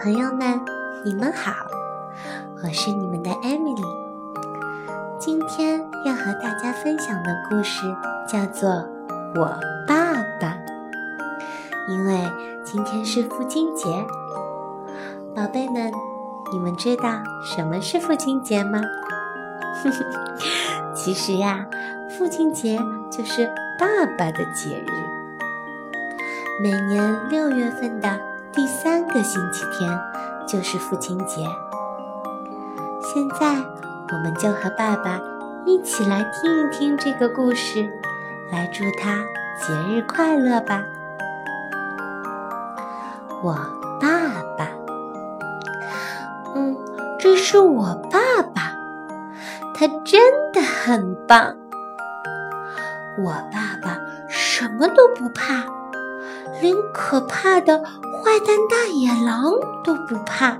朋友们你们好，我是你们的 Emily。今天要和大家分享的故事叫做《我爸爸》，因为今天是父亲节。宝贝们，你们知道什么是父亲节吗？其实呀，父亲节就是爸爸的节日，每年六月份的第三个星期天就是父亲节。现在，我们就和爸爸一起来听一听这个故事，来祝他节日快乐吧。我爸爸，嗯，这是我爸爸。他真的很棒。我爸爸什么都不怕，连可怕的坏蛋大野狼都不怕。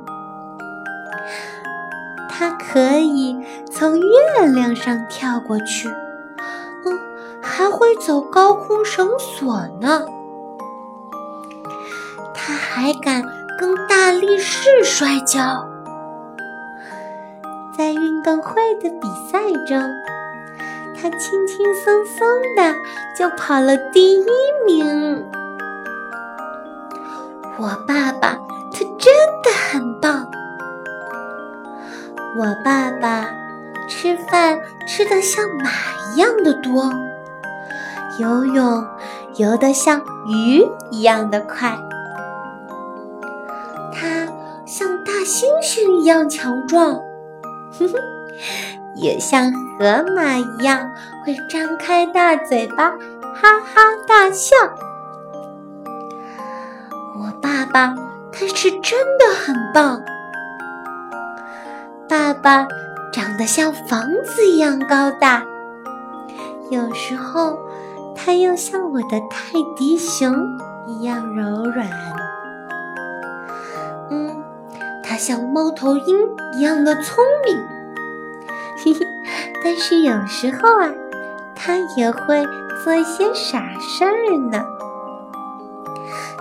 他可以从月亮上跳过去，嗯，还会走高空绳索呢。他还敢跟大力士摔跤。在运动会的比赛中，他轻轻松松的就跑了第一名。我爸爸他真的很棒。我爸爸吃饭吃的像马一样的多，游泳游得像鱼一样的快，他像大猩猩一样强壮。哼哼，也像河马一样会张开大嘴巴，哈哈大笑。爸他是真的很棒。爸爸长得像房子一样高大，有时候他又像我的泰迪熊一样柔软。嗯，他像猫头鹰一样的聪明，嘿嘿，但是有时候啊，他也会做一些傻事儿呢。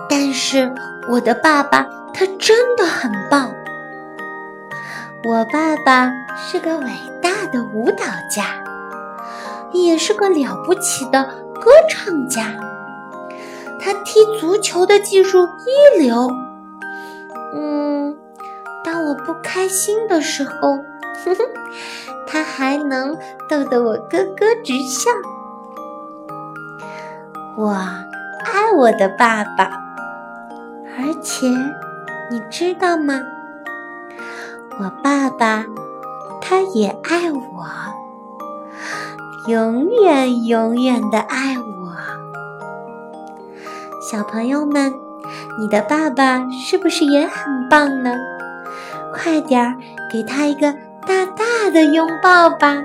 但是我的爸爸他真的很棒。我爸爸是个伟大的舞蹈家，也是个了不起的歌唱家。他踢足球的技术一流。嗯。当我不开心的时候，哼哼，他还能逗得我咯咯直笑。我爱我的爸爸，而且你知道吗？我爸爸他也爱我，永远永远的爱我。小朋友们，你的爸爸是不是也很棒呢？快点儿给他一个大大的拥抱吧！